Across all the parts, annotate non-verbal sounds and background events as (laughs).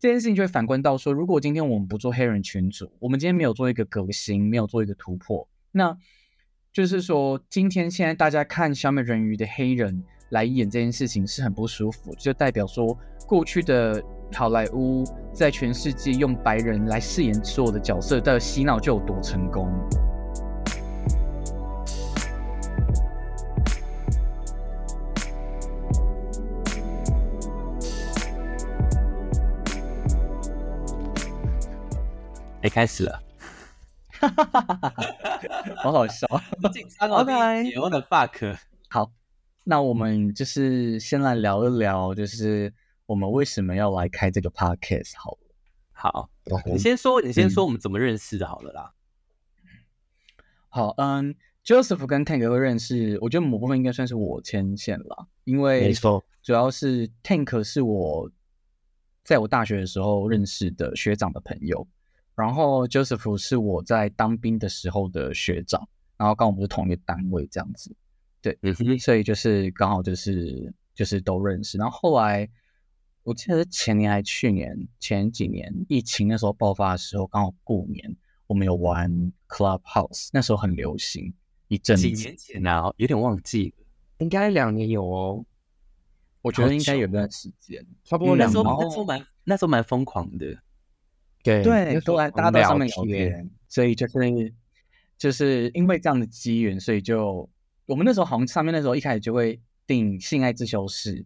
这件事情就会反观到说，如果今天我们不做黑人群组，我们今天没有做一个革新，没有做一个突破，那就是说，今天现在大家看小美人鱼的黑人来演这件事情是很不舒服，就代表说过去的好莱坞在全世界用白人来饰演所有的角色的洗脑就有多成功。哎，开始了，(laughs) 好好笑，紧张哦！OK，我的 fuck，好，那我们就是先来聊一聊，就是我们为什么要来开这个 podcast？好了，好，你先说，你先说我们怎么认识的？好了啦，好，嗯，Joseph 跟 Tank 会认识，我觉得某部分应该算是我牵线了，因为没错，主要是 Tank 是我在我大学的时候认识的学长的朋友。然后 Joseph 是我在当兵的时候的学长，然后刚好我们是同一个单位这样子，对，所以就是刚好就是就是都认识。然后后来我记得是前年还是去年前几年疫情那时候爆发的时候，刚好过年我们有玩 Clubhouse，那时候很流行一阵子。几年前啊，有点忘记了，应该两年有哦。我觉得应该有段时间，差不多两年。那时候蛮那时候蛮疯狂的。对对，都来大家都上面聊天，所以就是就是因为这样的机缘，所以就我们那时候好像上面那时候一开始就会定性爱自修室，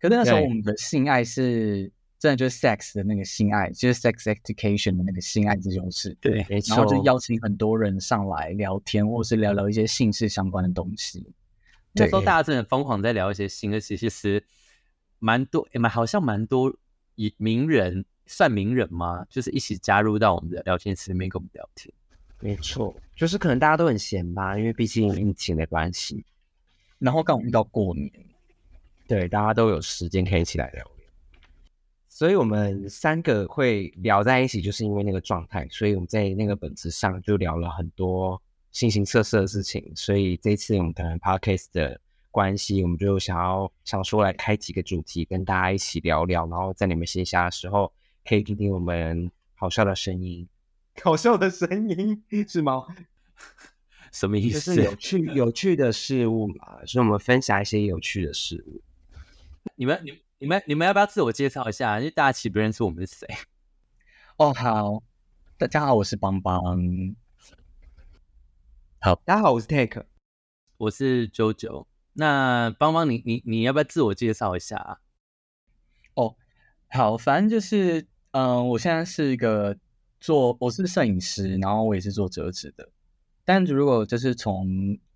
可是那时候我们的性爱是真的就是 sex 的那个性爱，就是 sex education 的那个性爱自修室，对，然后就邀请很多人上来聊天，或是聊聊一些性事相关的东西。那时候大家真的疯狂在聊一些性，而且其实蛮多，蛮好像蛮多以名人。算名人吗？就是一起加入到我们的聊天室里面跟我们聊天。没错，就是可能大家都很闲吧，因为毕竟疫情的关系。然后刚好遇到过年，对，大家都有时间可以一起来聊聊。所以我们三个会聊在一起，就是因为那个状态。所以我们在那个本子上就聊了很多形形色色的事情。所以这次我们可能 podcast 的关系，我们就想要想说来开几个主题，跟大家一起聊聊。然后在你们线下的时候。可以听听我们好笑的声音，(laughs) 好笑的声音是吗？(laughs) 什么意思？就是有趣有趣的事物嘛，所以我们分享一些有趣的事物。你们、你、你们、你们要不要自我介绍一下？因为大家其实不认识我们是谁？(laughs) 哦，好，大家好，我是邦邦。好，大家好，我是 Take，我是 JoJo。那邦邦，你、你、你要不要自我介绍一下啊？哦，好，反正就是。嗯，我现在是一个做，我是摄影师，然后我也是做折纸的。但如果就是从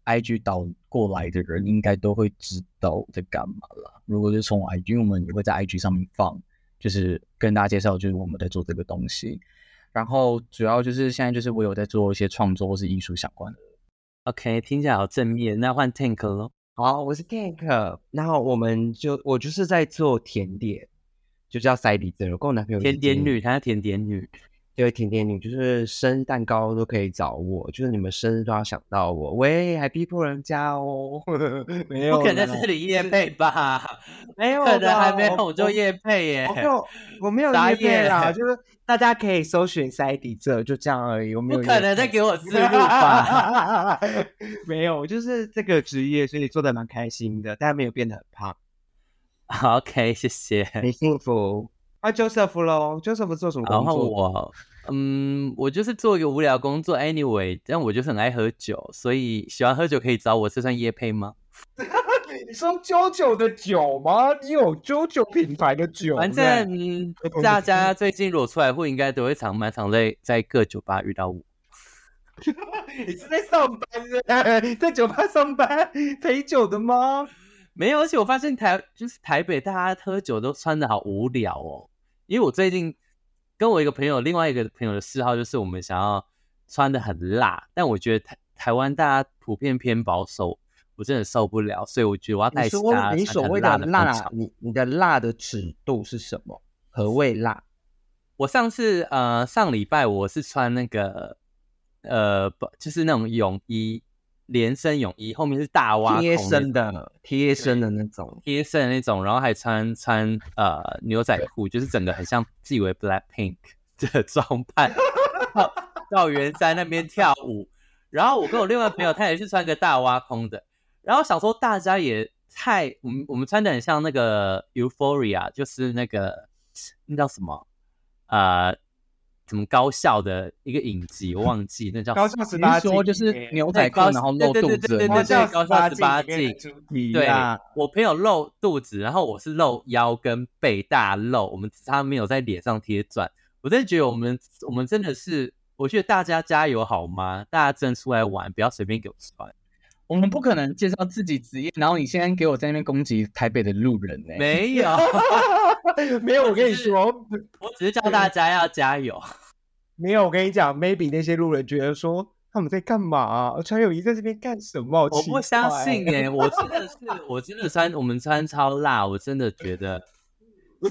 IG 导过来的人，应该都会知道我在干嘛了。如果是从 IG，我们也会在 IG 上面放，就是跟大家介绍，就是我们在做这个东西。然后主要就是现在就是我有在做一些创作或是艺术相关的。OK，听起来好正面。那换 Tank 咯。好，我是 Tank。然后我们就我就是在做甜点。就叫塞迪兹，我跟我男朋友甜点女，她是甜点女，对，甜点女就是生日蛋糕都可以找我，就是你们生日都要想到我，喂，还逼迫人家哦，(laughs) 没有，不可能在这里夜配吧？没有，可能还没有我就夜配耶，我没有，我没有夜配啦，(laughs) 就是大家可以搜寻塞迪这，就这样而已，我没有，不可能再给我思路 (laughs) 吧？没有，就是这个职业，所以做的蛮开心的，但没有变得很胖。OK，谢谢。你幸福。啊，Joseph 喽，Joseph 做什么工作？然后我，嗯，我就是做一个无聊工作。Anyway，但我就是很爱喝酒，所以喜欢喝酒可以找我。这算夜配吗？(laughs) 你说 JoJo 的酒吗？你有 JoJo 品牌的酒？反正大家最近如果出来会，应该都会常蛮常在在各酒吧遇到我。(laughs) 你是在上班？(laughs) 在酒吧上班陪酒的吗？没有，而且我发现台就是台北，大家喝酒都穿的好无聊哦。因为我最近跟我一个朋友，另外一个朋友的嗜好就是我们想要穿的很辣，但我觉得台台湾大家普遍偏保守，我真的受不了，所以我觉得我要带其他你所谓的辣，你你的辣的尺度是什么？何谓辣？我上次呃上礼拜我是穿那个呃不就是那种泳衣。连身泳衣，后面是大挖孔贴身的贴身的那种，贴身的那种，然后还穿穿呃牛仔裤，就是整个很像自以为 Black Pink 的 (laughs) 装扮，到到圆山那边跳舞。然后我跟我另外朋友，他也是穿个大挖空的，然后想说大家也太，我们我们穿的很像那个 Euphoria，就是那个那叫什么呃。什么高校的一个影集，我忘记那叫高校十八说就是牛仔裤，然后露肚子对对对高校十八禁。对对，我朋友露肚子，然后我是露腰跟背大露，我们他没有在脸上贴钻。我真的觉得我们我们真的是，我觉得大家加油好吗？大家真的出来玩，不要随便给我穿。我们不可能介绍自己职业，然后你现在给我在那边攻击台北的路人呢、没有，(laughs) (laughs) 没有，我跟你说，我只是叫大家要加油。(laughs) 没有，我跟你讲，maybe 那些路人觉得说他们在干嘛？穿泳衣在这边干什么？我不相信哎、我真的是，(laughs) 我真的穿我们穿超辣，我真的觉得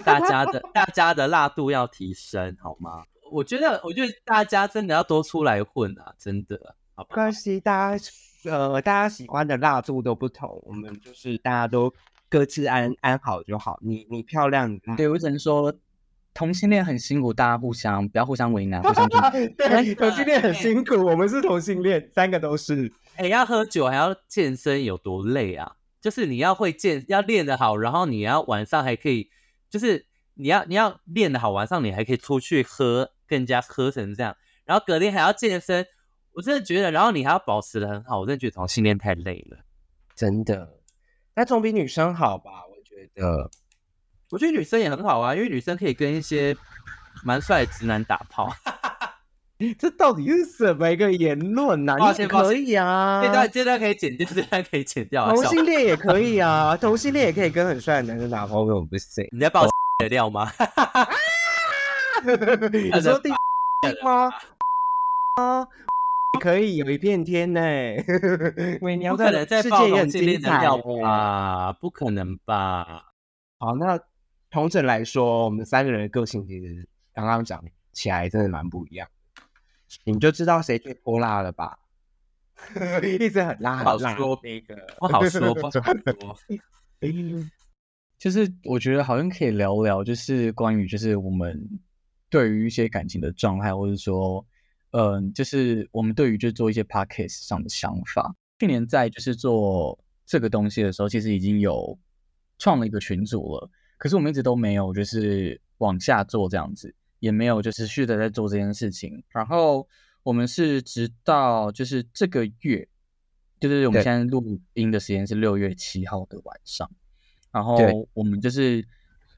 大家的大家的辣度要提升好吗？我觉得，我觉得大家真的要多出来混啊，真的，好关系，大家呃，大家喜欢的辣度都不同，我们就是大家都各自安安好就好。你你漂亮，你对我只能说，同性恋很辛苦，大家互相不要互相为难，互相。(laughs) 对，同性恋很辛苦，我们是同性恋，三个都是。哎、要喝酒还要健身，有多累啊？就是你要会健，要练得好，然后你要晚上还可以，就是你要你要练得好，晚上你还可以出去喝，更加喝成这样，然后隔天还要健身。我真的觉得，然后你还要保持的很好，我真的觉得同性恋太累了。真的，那总比女生好吧？我觉得。我觉得女生也很好啊，因为女生可以跟一些蛮帅的直男打炮。(laughs) 这到底是什么一个言论呐、你抱歉可以啊，这段这段可以剪掉，这段可以剪掉啊。同性恋也可以啊，同性恋也可以跟很帅的男生打炮，我不行。你在爆的料吗？(laughs) 你说第吗？啊，可以有一片天呢。(laughs) 喂，你要不可能再爆世界也很精彩啊欸？不可能吧？好，那同整来说，我们三个人的个性其实刚刚讲起来真的蛮不一样，你们就知道谁最泼辣了吧？(laughs) 一直很辣，好很辣说那个不好说，不好 (laughs) 说。就是我觉得好像可以聊聊，就是关于就是我们对于一些感情的状态，或者说，嗯、就是我们对于就做一些 podcast 上的想法。去年在就是做这个东西的时候，其实已经有创了一个群组了，可是我们一直都没有就是往下做这样子，也没有就持续的在做这件事情。然后我们是直到就是这个月，就是我们现在录音的时间是六月七号的晚上。然后我们就是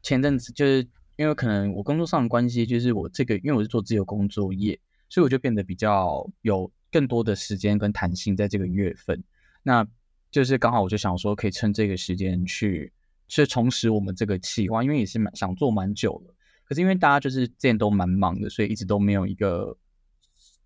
前阵子就是因为可能我工作上的关系，就是我这个因为我是做自由工作业，所以我就变得比较有更多的时间跟弹性在这个月份。那就是刚好我就想说，可以趁这个时间去去重拾我们这个计划，因为也是蛮想做蛮久了。可是因为大家就是之前都蛮忙的，所以一直都没有一个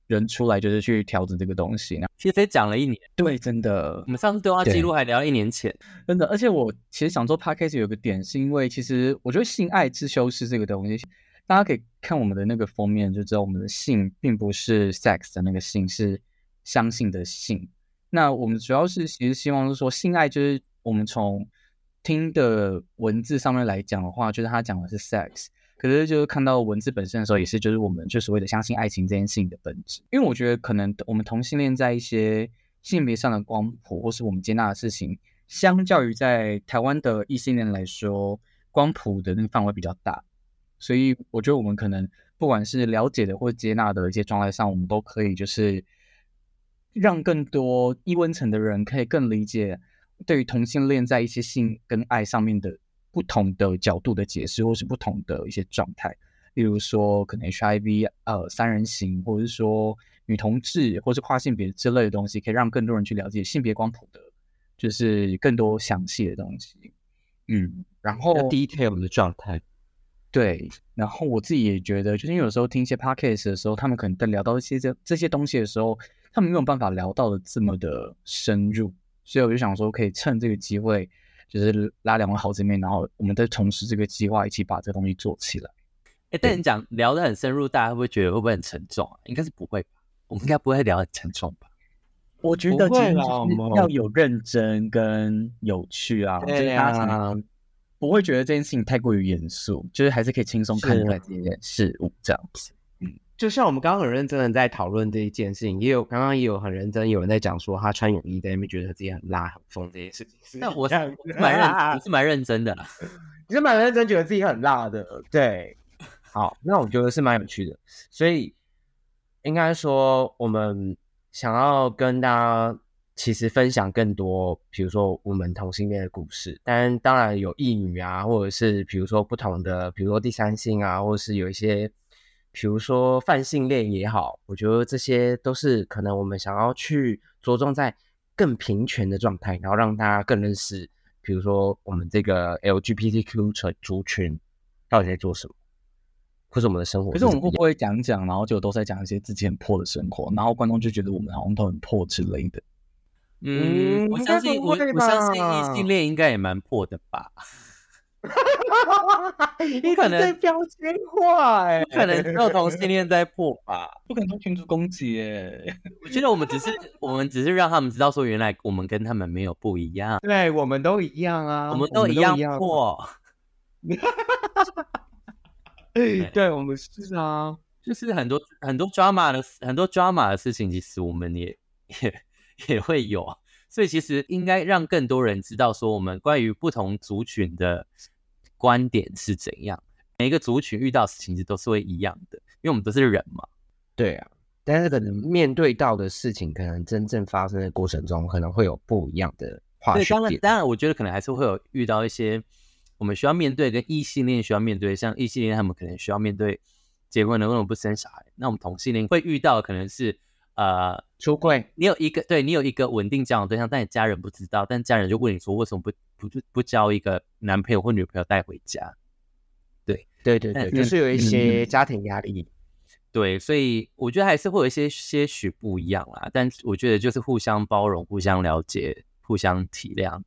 人出来就是去调整这个东西。那其实也讲了一年，对，真的我们上次对话记录还聊一年前。真的，而且我其实想做 podcast 有个点，是因为其实我觉得性爱自修饰这个东西，大家可以看我们的那个封面就知道，我们的性并不是 sex 的那个性，是相信的性。那我们主要是其实希望是说，性爱就是我们从听的文字上面来讲的话，就是他讲的是 sex，可是就是看到文字本身的时候，也是就是我们就所谓的相信爱情这件事情的本质。因为我觉得可能我们同性恋在一些性别上的光谱，或是我们接纳的事情，相较于在台湾的异性恋来说，光谱的那个范围比较大，所以我觉得我们可能不管是了解的或接纳的一些状态上，我们都可以就是让更多异温层的人可以更理解对于同性恋在一些性跟爱上面的不同的角度的解释，或是不同的一些状态，例如说可能 HIV 呃三人行，或者是说女同志或是跨性别之类的东西，可以让更多人去了解性别光谱的，就是更多详细的东西。嗯，然后 detail 的状态。对，然后我自己也觉得，就是因为有时候听一些 podcast 的时候，他们可能在聊到一些这这些东西的时候，他们没有办法聊到的这么的深入，所以我就想说，可以趁这个机会，就是拉两位好姐妹，然后我们再重拾这个计划，一起把这个东西做起来。哎，但你讲聊得很深入，大家会不会觉得会不会很沉重啊？应该是不会吧？我们应该不会聊得很沉重吧？(laughs) 我觉得其实不会啦就是我们要有认真跟有趣啊，就是对大家才啊，不会觉得这件事情太过于严肃，就是还是可以轻松看是待这件事物这样子。嗯就像我们刚刚很认真的在讨论这一件事情，也有刚刚也有很认真有人在讲说他穿泳衣在那边觉得自己很辣很疯这件事情。但我是我是蛮认我 (laughs) 是蛮认真的啦。你是蛮认真觉得自己很辣的，对。好，那我觉得是蛮有趣的，所以应该说我们想要跟大家其实分享更多，比如说我们同性恋的故事，但当然有异女啊，或者是比如说不同的，比如说第三性啊，或者是有一些，比如说泛性恋也好，我觉得这些都是可能我们想要去着重在更平权的状态，然后让大家更认识，比如说我们这个 LGBTQ 族族群到底在做什么，或是我们的生活可。是我们会不会讲讲，然后就都在讲一些自己很破的生活，然后观众就觉得我们好像都很破之类的？嗯，我相信我我相信吧异性恋应该也蛮破的吧？(laughs) 不可能在标签化哎、不可能只有同性恋在破吧？不可能做群主攻击耶！我觉得我们只是我们只是让他们知道说，原来我们跟他们没有不一样，对，我们都一样啊，我们都都一样样。破。(laughs) (laughs) 对，我们是啊，就是很多很多 drama 的很多 drama 的事情，其实我们也也 (laughs) 也会有啊。所以其实应该让更多人知道，说我们关于不同族群的观点是怎样。每一个族群遇到的事情其实都是会一样的，因为我们都是人嘛。对啊。但是可能面对到的事情，可能真正发生的过程中，可能会有不一样的化对，学对。当然当然，我觉得可能还是会有遇到一些我们需要面对跟异性恋需要面对，像异性恋他们可能需要面对结婚了为什么不生小孩？那我们同性恋会遇到的可能是呃出柜，你有一个对你有一个稳定交往对象，但你家人不知道，但家人就问你说为什么不不不不交一个男朋友或女朋友带回家？对对对，对就是有一些嗯家庭压力。对，所以我觉得还是会有一些些许不一样啦，但我觉得就是互相包容、互相了解、互相体谅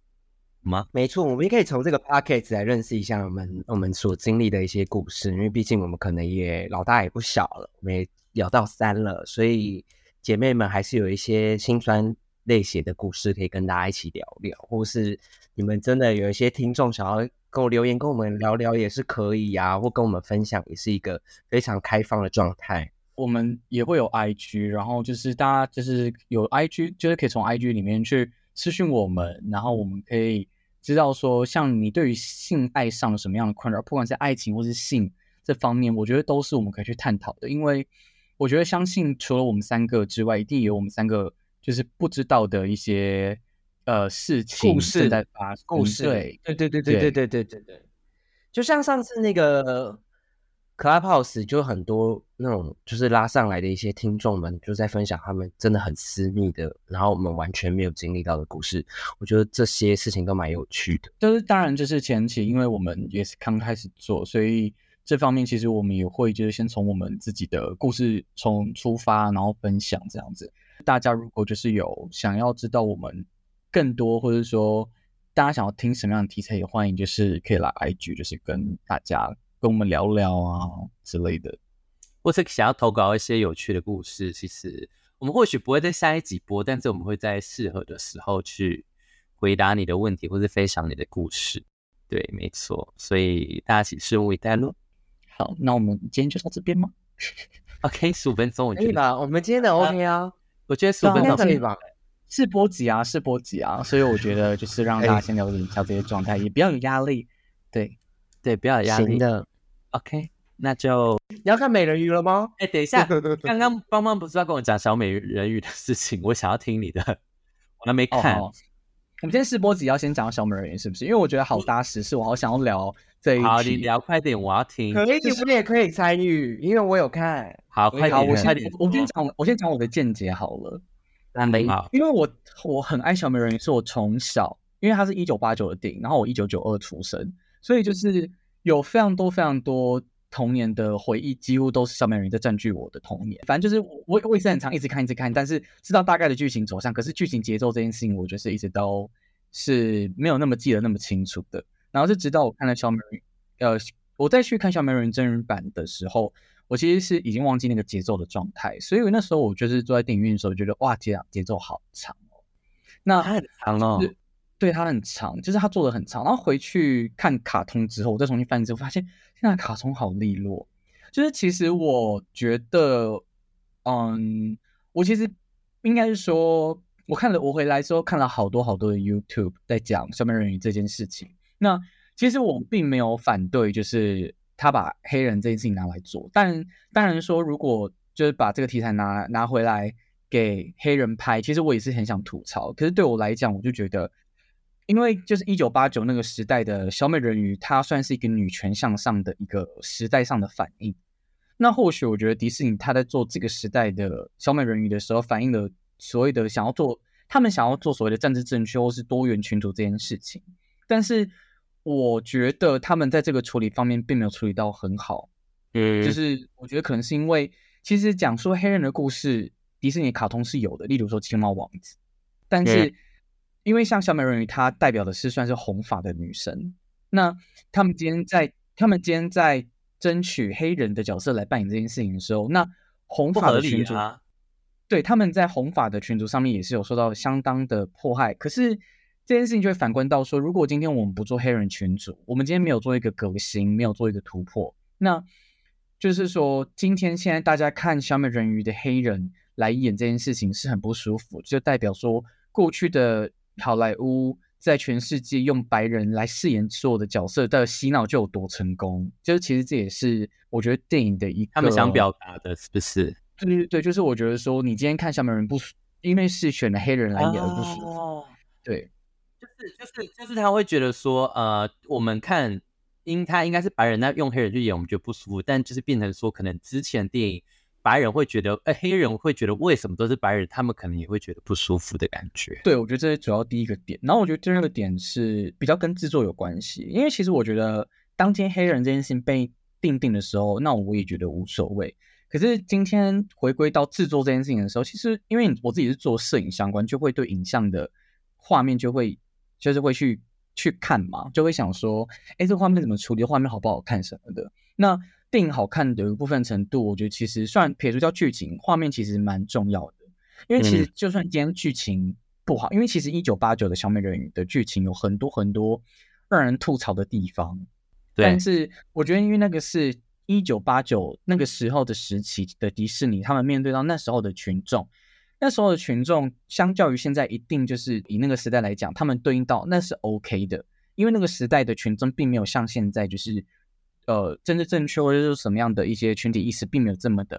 吗？没错，我们也可以从这个 p o c k e t 来认识一下我们我们所经历的一些故事，因为毕竟我们可能也老大也不小了，我们也聊到三了，所以姐妹们还是有一些心酸泪血的故事可以跟大家一起聊聊，或是你们真的有一些听众想要跟我留言跟我们聊聊也是可以啊，或跟我们分享也是一个非常开放的状态。我们也会有 IG，然后就是大家就是有 IG，就是可以从 IG 里面去私讯我们，然后我们可以知道说，像你对于性爱上什么样的困扰，不管是爱情或是性这方面，我觉得都是我们可以去探讨的。因为我觉得相信除了我们三个之外，一定有我们三个就是不知道的一些呃事情故事正在发生。故事，对，对对对对对对对对对，就像上次那个 Clubhouse 就很多那种就是拉上来的一些听众们就在分享他们真的很私密的，然后我们完全没有经历到的故事，我觉得这些事情都蛮有趣的。就是当然，就是前期，因为我们也是刚开始做，所以这方面其实我们也会就是先从我们自己的故事从出发，然后分享这样子。大家如果就是有想要知道我们更多，或者说大家想要听什么样的题材，也欢迎就是可以来 IG，就是跟大家跟我们聊聊啊之类的。或是想要投稿一些有趣的故事，其实我们或许不会在下一集播，但是我们会在适合的时候去回答你的问题，或是分享你的故事。对，没错，所以大家请拭目以待喽。好，那我们今天就到这边吗？(laughs) OK，十五分钟，我觉得，可以吧？我们今天的 OK 啊，我觉得十五分钟可以吧？试播集啊，试播集啊，所以我觉得就是让大家先了解一下这些状态，也不要有压力。对，对，不要有压力。行的。OK，那就，你要看美人鱼了吗？哎，等一下，(laughs) 刚刚邦邦不是要跟我讲小美人鱼的事情，我想要听你的，我还没看。哦，我们今天试播集要先讲到小美人鱼是不是？因为我觉得好搭时事，我好想要聊这一好，你。聊快点，我要听。可以，你们也可以参与，因为我有看。好，快好，点，我先快点。我先讲，我先讲我的见解好了。那没好，因为我我很爱小美人鱼，是我从小，因为它是一九八九的电影，然后我一九九二出生，所以就是有非常多非常多童年的回忆，几乎都是小美人鱼在占据我的童年。反正就是我我也是很常一直看一直看，但是知道大概的剧情走向，可是剧情节奏这件事情，我觉得是一直都是没有那么记得那么清楚的。然后是直到我看了小美人鱼，呃，我再去看小美人鱼真人版的时候，我其实是已经忘记那个节奏的状态，所以那时候我就是坐在电影院的时候，觉得哇，节节奏好长哦。那它很长哦，是对它很长，就是它做的很长。然后回去看卡通之后，我再重新翻之后，发现现在卡通好利落。就是其实我觉得，嗯，我其实应该是说，我看了我回来之后看了好多好多的 YouTube 在讲小美人鱼这件事情。那其实我并没有反对，就是他把黑人这件事情拿来做，但当然说，如果就是把这个题材拿拿回来给黑人拍，其实我也是很想吐槽。可是对我来讲，我就觉得，因为就是一九八九那个时代的小美人鱼，它算是一个女权向上的一个时代上的反应。那或许我觉得迪士尼他在做这个时代的小美人鱼的时候，反映了所谓的想要做他们想要做所谓的政治正确或是多元群组这件事情，但是。我觉得他们在这个处理方面并没有处理到很好，嗯，就是我觉得可能是因为其实讲述黑人的故事，迪士尼卡通是有的，例如说青猫王子，但是因为像小美人鱼，她代表的是算是红发的女神，那他们今天在他们今天在争取黑人的角色来扮演这件事情的时候，那红发的群主，对他们在红发的群组上面也是有受到相当的迫害，可是。这件事情就会反观到说，如果今天我们不做黑人群主，我们今天没有做一个革新，没有做一个突破，那就是说，今天现在大家看小美人鱼的黑人来演这件事情是很不舒服，就代表说过去的好莱坞在全世界用白人来饰演所有的角色的洗脑就有多成功。就是其实这也是我觉得电影的一个他们想表达的，是不是？对对对，就是我觉得说，你今天看小美人鱼不，因为是选了黑人来演而不舒服，对。就是就是就是他会觉得说，呃，我们看因他应该是白人，那用黑人去演，我们觉得不舒服。但就是变成说，可能之前电影白人会觉得，哎，黑人会觉得为什么都是白人，他们可能也会觉得不舒服的感觉。对，我觉得这是主要第一个点。然后我觉得第二个点是比较跟制作有关系，因为其实我觉得当天黑人这件事情被定定的时候，那我也觉得无所谓。可是今天回归到制作这件事情的时候，其实因为我自己是做摄影相关，就会对影像的画面就会。就是会去去看嘛，就会想说，哎，这个画面怎么处理？画面好不好看什么的？那电影好看的一部分程度，我觉得其实算撇除掉剧情，画面其实蛮重要的。因为其实就算今天剧情不好，因为其实一九八九的小美人鱼的剧情有很多很多让人吐槽的地方。但是我觉得，因为那个是一九八九那个时候的时期的迪士尼，他们面对到那时候的群众。那时候的群众，相较于现在，一定就是以那个时代来讲，他们对应到那是 OK 的，因为那个时代的群众并没有像现在就是，呃，政治正确或者是什么样的一些群体意识，并没有这么的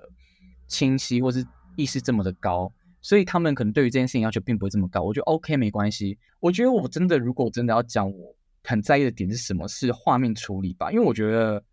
清晰，或是意识这么的高，所以他们可能对于这件事情要求并不会这么高。我觉得 OK 没关系。我觉得我真的如果真的要讲，我很在意的点是什么？是画面处理吧，因为我觉得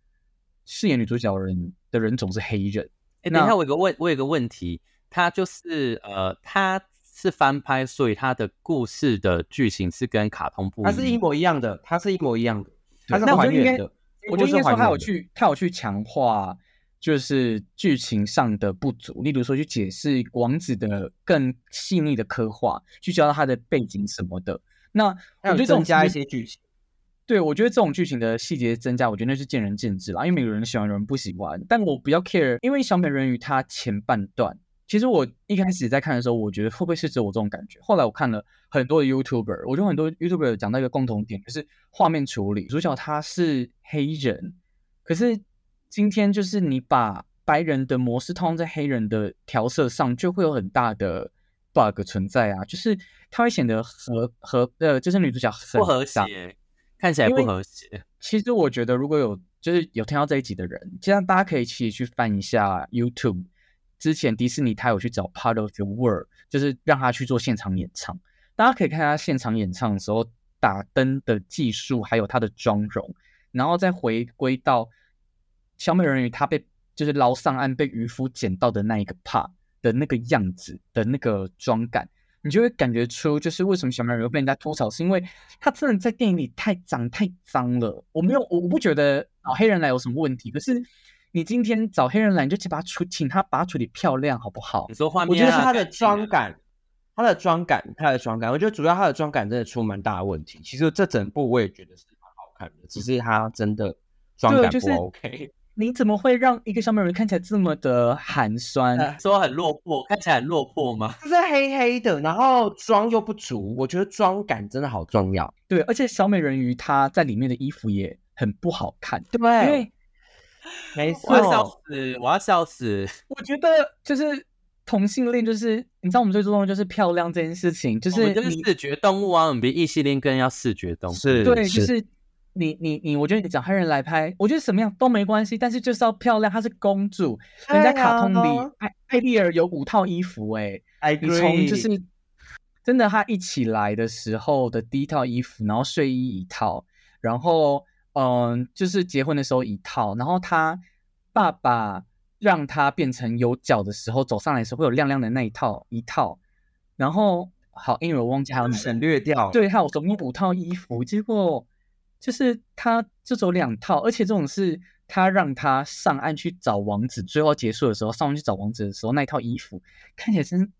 饰演女主角的人的人总是黑人。哎，等一下，我有个问，我有个问题。他就是呃，他是翻拍，所以他的故事的剧情是跟卡通不一样。它是一模一样的，它是一模一样的。它是还原的。我觉得应该说，他有去，他有去强化，就是剧情上的不足。例如说，去解释王子的更细腻的刻画，去教他的背景什么的。那我觉得增加一些剧情。对，我觉得这种剧情的细节增加，我觉得那是见仁见智啦。因为每个人喜欢，有人不喜欢。但我比较 care，因为小美人鱼它前半段。其实我一开始在看的时候，我觉得会不会是只有我这种感觉？后来我看了很多的 YouTuber，我觉得很多 YouTuber 讲到一个共同点，就是画面处理。主角他是黑人，可是今天就是你把白人的模式套用在黑人的调色上，就会有很大的 bug 存在啊！就是它会显得和和呃，就是女主角不和谐，看起来不和谐。其实我觉得如果有就是有听到这一集的人，其实大家可以一起去翻一下 YouTube。之前迪士尼他有去找 Part of the World，就是让他去做现场演唱。大家可以看他现场演唱的时候打灯的技术，还有他的妆容，然后再回归到小美人鱼他被就是捞上岸被渔夫捡到的那一个 part 的那个样子的那个妆感，你就会感觉出就是为什么小美人鱼被人家吐槽，是因为他真的在电影里太脏太脏了。我没有我不觉得找黑人来有什么问题，可是。你今天找黑人来，你就请把处，请他把处理漂亮，好不好？你说画面，我觉得是他的妆感，他的妆感，他的妆感，我觉得主要他的妆感真的出蛮大的问题。其实这整部我也觉得是蛮好看的，只是他真的妆感不 OK。你怎么会让一个小美人鱼看起来这么的寒酸？说很落魄，看起来很落魄吗？就是黑黑的，然后妆又不足，我觉得妆感真的好重要。对，而且小美人鱼她在里面的衣服也很不好看，对，因为没我要笑错，死，我要笑死。我觉得就是同性恋，就是你知道我们最注重的就是漂亮这件事情，就我们就是你视觉动物啊，我们比异性恋更要视觉动物。是对，就是你你你，我觉得你找黑人来拍，我觉得什么样都没关系，但是就是要漂亮，她是公主，人家卡通里艾艾丽尔有五套衣服、欸，I 你从就是真的，她一起来的时候的第一套衣服，然后睡衣一套，然后嗯，就是结婚的时候一套，然后他爸爸让他变成有脚的时候，走上来的时候会有亮亮的那一套一套，然后好，因为我忘记还有哪省略掉。对，还有总共五套衣服，结果就是他就走两套，而且这种是他让他上岸去找王子，最后结束的时候上岸去找王子的时候，那一套衣服看起来真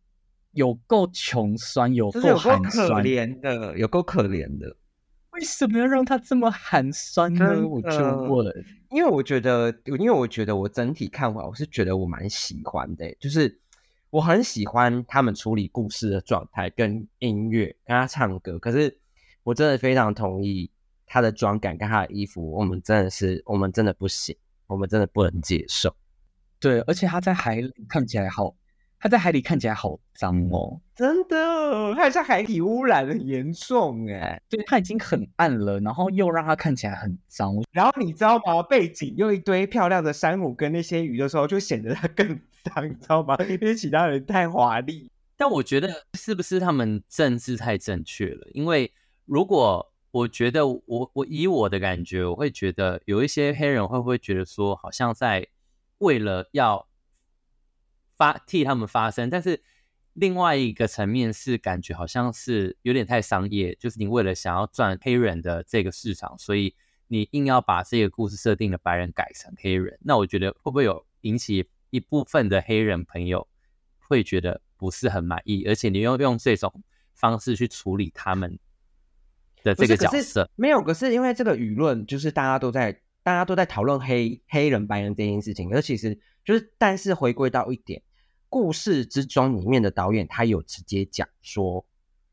有够穷酸，有够够寒可酸。怜的，有够可怜的。为什么要让他这么寒酸呢？真我就的问。因为我觉得，因为我觉得我整体看完，我是觉得我蛮喜欢的，就是我很喜欢他们处理故事的状态跟音乐，跟他唱歌。可是我真的非常同意他的妆感跟他的衣服，我们真的是，我们真的不行，我们真的不能接受。对，而且他在海里看起来好，他在海里看起来好脏哦。真的，他像海底污染很严重哎。对，他已经很暗了，然后又让他看起来很脏。然后你知道吗？背景又一堆漂亮的珊瑚跟那些鱼的时候，就显得它更脏，你知道吗？因为其他人太华丽。但我觉得是不是他们政治太正确了？因为如果我觉得我我以我的感觉，我会觉得有一些黑人会不会觉得说，好像在为了要发替他们发声，但是另外一个层面是感觉好像是有点太商业，就是你为了想要赚黑人的这个市场，所以你硬要把这个故事设定的白人改成黑人，那我觉得会不会有引起一部分的黑人朋友会觉得不是很满意，而且你用用这种方式去处理他们的这个角色，没有，可是因为这个舆论就是大家都在大家都在讨论黑黑人白人这件事情，而其实就是但是回归到一点，故事之中里面的导演他有直接讲说，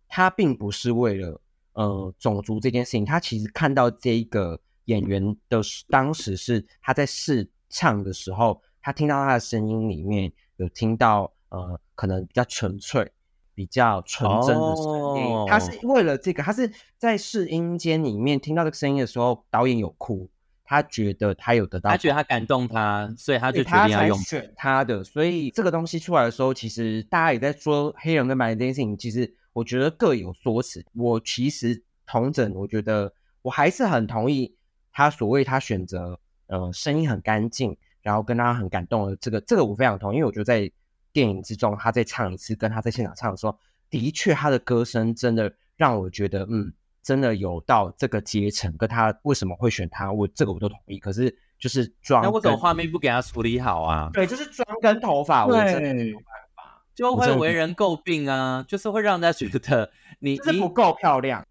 他并不是为了呃种族这件事情，他其实看到这一个演员的当时是他在试唱的时候，他听到他的声音里面有听到呃可能比较纯粹。比较纯真的声音，哦他是为了这个，他是在试音间里面听到这个声音的时候，导演有哭，他觉得他有得到，他觉得他感动他，所以他就决定要用。选他的，所以这个东西出来的时候，其实大家也在说黑人跟白人这件事情，其实我觉得各有说辞。我其实同整，我觉得我还是很同意他所谓他选择呃声音很干净，然后跟他很感动的这个，这个我非常同意，因为我觉得在电影之中，他在唱一次，跟他在现场唱的时候，的确他的歌声真的让我觉得，嗯，真的有到这个阶层，跟他为什么会选他，我这个我都同意。可是就是妆那为什么画面不给他处理好啊？对，就是妆跟头发，我真的没有办法，就会为人诟病啊，就是会让人家觉得你 (laughs) 你就是不够漂亮。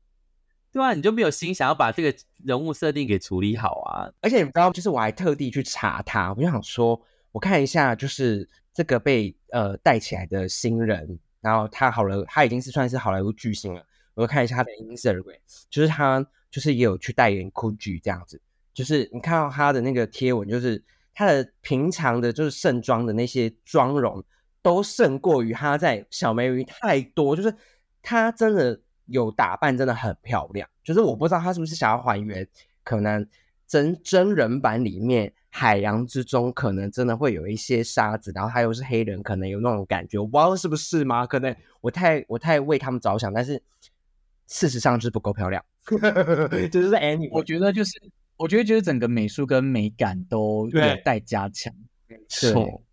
对啊，你就没有心想要把这个人物设定给处理好啊。而且你知道，就是我还特地去查他，我就想说，我看一下，就是这个被呃带起来的新人，然后他好了，他已经是算是好莱坞巨星了。我看一下他的 Instagram，就是他就是也有去代言 GUCCI 这样子，就是你看到他的那个贴文，就是他的平常的就是盛装的那些妆容，都胜过于他在小美人鱼太多，就是他真的有打扮，真的很漂亮。就是我不知道他是不是想要还原，可能真真人版里面海洋之中可能真的会有一些沙子，然后他又是黑人，可能有那种感觉，我不知道是不是吗？可能我太我太为他们着想，但是事实上是不够漂亮，(laughs) 就是 anyway，我觉得就是，我觉得就是整个美术跟美感都有待加强。没错，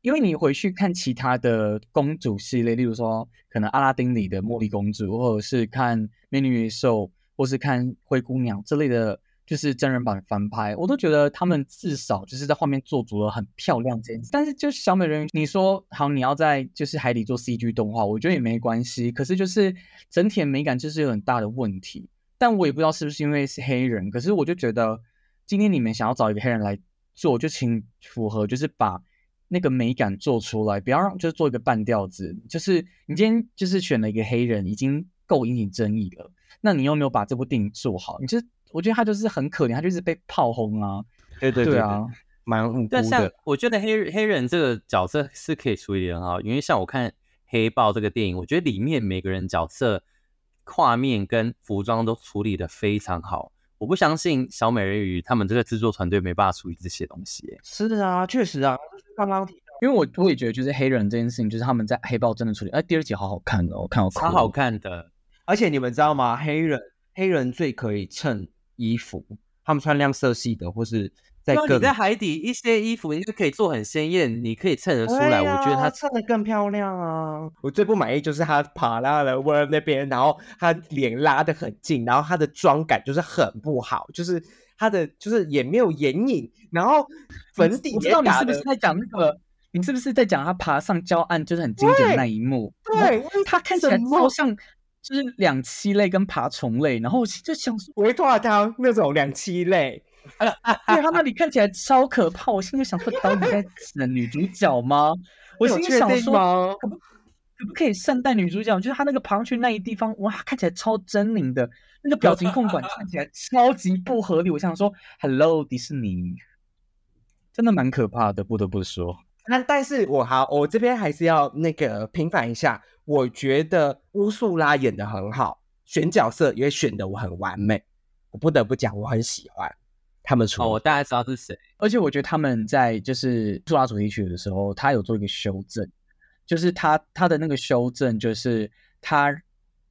因为你回去看其他的公主系列，例如说可能阿拉丁里的茉莉公主，或者是看美女与野兽，或是看灰姑娘这类的，就是真人版翻拍，我都觉得他们至少就是在画面做足了很漂亮这件事。但是就是小美人鱼，你说好你要在就是海底做 CG 动画，我觉得也没关系。可是就是整体的美感就是有很大的问题。但我也不知道是不是因为是黑人，可是我就觉得今天你们想要找一个黑人来做，就请符合，就是把那个美感做出来，不要让就是做一个半吊子。就是你今天就是选了一个黑人，已经够引起争议了，那你又没有把这部电影做好，你就我觉得他就是很可怜，他就是被炮轰啊。对对对啊，蛮无辜但像的。我觉得黑黑人这个角色是可以处理的很好，因为像我看《黑豹》这个电影，我觉得里面每个人角色画面跟服装都处理的非常好。我不相信小美人鱼他们这个制作团队没办法处理这些东西耶。是啊，确实啊，刚刚提到因为我我也觉得，就是黑人这件事情，就是他们在黑豹真的处理，哎，第二集好好看哦，我看我超好看的，而且你们知道吗？黑人黑人最可以衬衣服，他们穿亮色系的，或是在更你在海底一些衣服，你就可以做很鲜艳，你可以衬得出来。啊我觉得他衬得更漂亮啊！我最不满意就是他爬到了 w 那边，然后他脸拉得很近，然后他的妆感就是很不好，就是他的就是也没有眼影，然后粉底我知道你是不是在讲那个，你是不是在讲他爬上礁岸就是很经典的那一幕？对，他看起来什么超像就是两栖类跟爬虫类，然后我就想说，维托汤那种两栖类，对他那里看起来超可怕，我心里想说，导演在整女主角吗？我心里想说，可不可不可以善待女主角？就是她那个爬上去那一地方，哇，看起来超狰狞的，那个表情控管看起来超级不合理。我想说，Hello 迪士尼，真的蛮可怕的，不得不说。那但是我好，我这边还是要那个平反一下，我觉得乌素拉演的很好，选角色也选的我很完美，我不得不讲我很喜欢他们出。哦，我大概知道是谁。而且我觉得他们在就是做拉主题曲的时候，他有做一个修正，就是他他的那个修正，就是他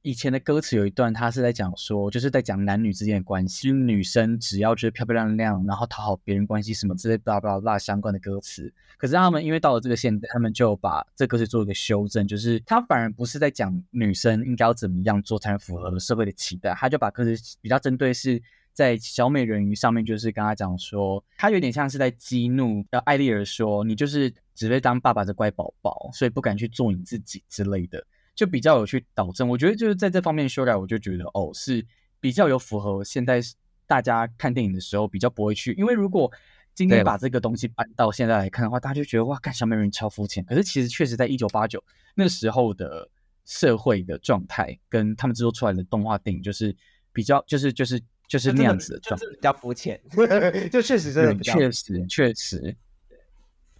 以前的歌词有一段，他是在讲说，就是在讲男女之间的关系，女生只要就是漂漂亮亮，然后讨好别人关系什么之类巴拉巴拉巴拉相关的歌词。可是他们因为到了这个现代，他们就把这歌词做一个修正，就是他反而不是在讲女生应该要怎么样做才能符合社会的期待，他就把歌词比较针对是在小美人鱼上面，就是跟他讲说，他有点像是在激怒呃艾丽儿说，你就是只会当爸爸的乖宝宝，所以不敢去做你自己之类的，就比较有去导正。我觉得就是在这方面修改，我就觉得哦是比较有符合现在大家看电影的时候比较不会去，因为如果今天把这个东西搬到现在来看的话，大家就觉得哇，看小美人超肤浅。可是其实确实在一九八九那时候的社会的状态，跟他们制作出来的动画电影，就是比较就是就是就是那样子的状态。就是比较肤浅，(laughs) 就确实真的对，比较。确实确实，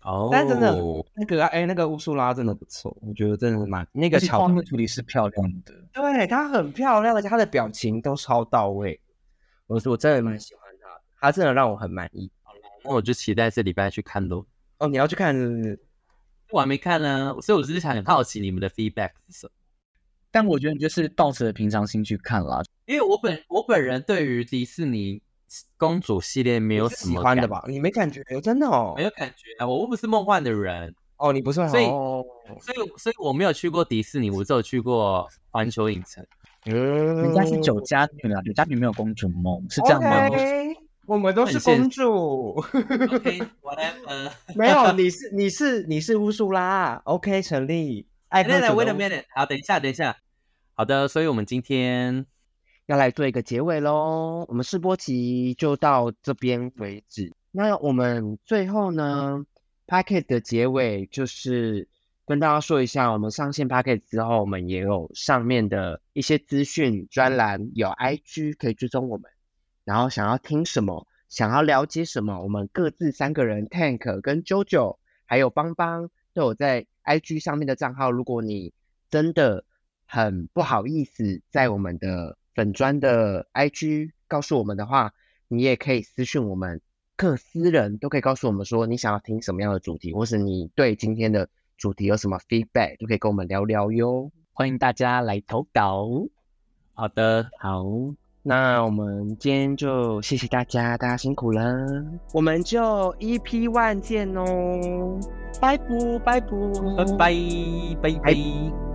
哦，但真的那个哎、那个乌苏拉真的不错，我觉得真的蛮那个桥段，画面处理是漂亮的。对她很漂亮，而且她的表情都超到位，我我真的蛮喜欢她的，她真的让我很满意。好了那我就期待这礼拜去看喽。哦，你要去看是不是？我还没看呢，所以我只是想很好奇你们的 feedback 是什么。但我觉得你就是抱持着平常心去看啦。因为我本我本人对于迪士尼公主系列没有什么喜欢的吧？你没感觉？真的哦没。有感觉啊，我又不是梦幻的人，哦，你不是很所以哦所以所以我没有去过迪士尼，我只有去过环球影城。嗯人家是酒家女啊，酒家女没有公主梦，是这样吗？OK，我们都是公主。OK，whatever。(laughs) 没有，你是你是你是乌苏拉，OK，成立。爱喝来来，wait a minute，好，等一下，等一下。好的，所以我们今天要来做一个结尾喽。我们试播集就到这边为止。那我们最后呢 p a c k e t 的结尾就是跟大家说一下，我们上线 p a c k e t 之后，我们也有上面的一些资讯专栏，有 IG 可以追踪我们。然后想要听什么，想要了解什么，我们各自三个人 Tank 跟 JoJo 还有邦邦都有在 IG 上面的账号。如果你真的很不好意思在我们的粉砖的 IG 告诉我们的话，你也可以私讯我们，各私人都可以告诉我们说你想要听什么样的主题，或是你对今天的主题有什么 feedback，都可以跟我们聊聊哟。欢迎大家来投稿。好的，好，那我们今天就谢谢大家，大家辛苦了，我们就 EP One 见哦，拜不拜不，拜拜拜拜。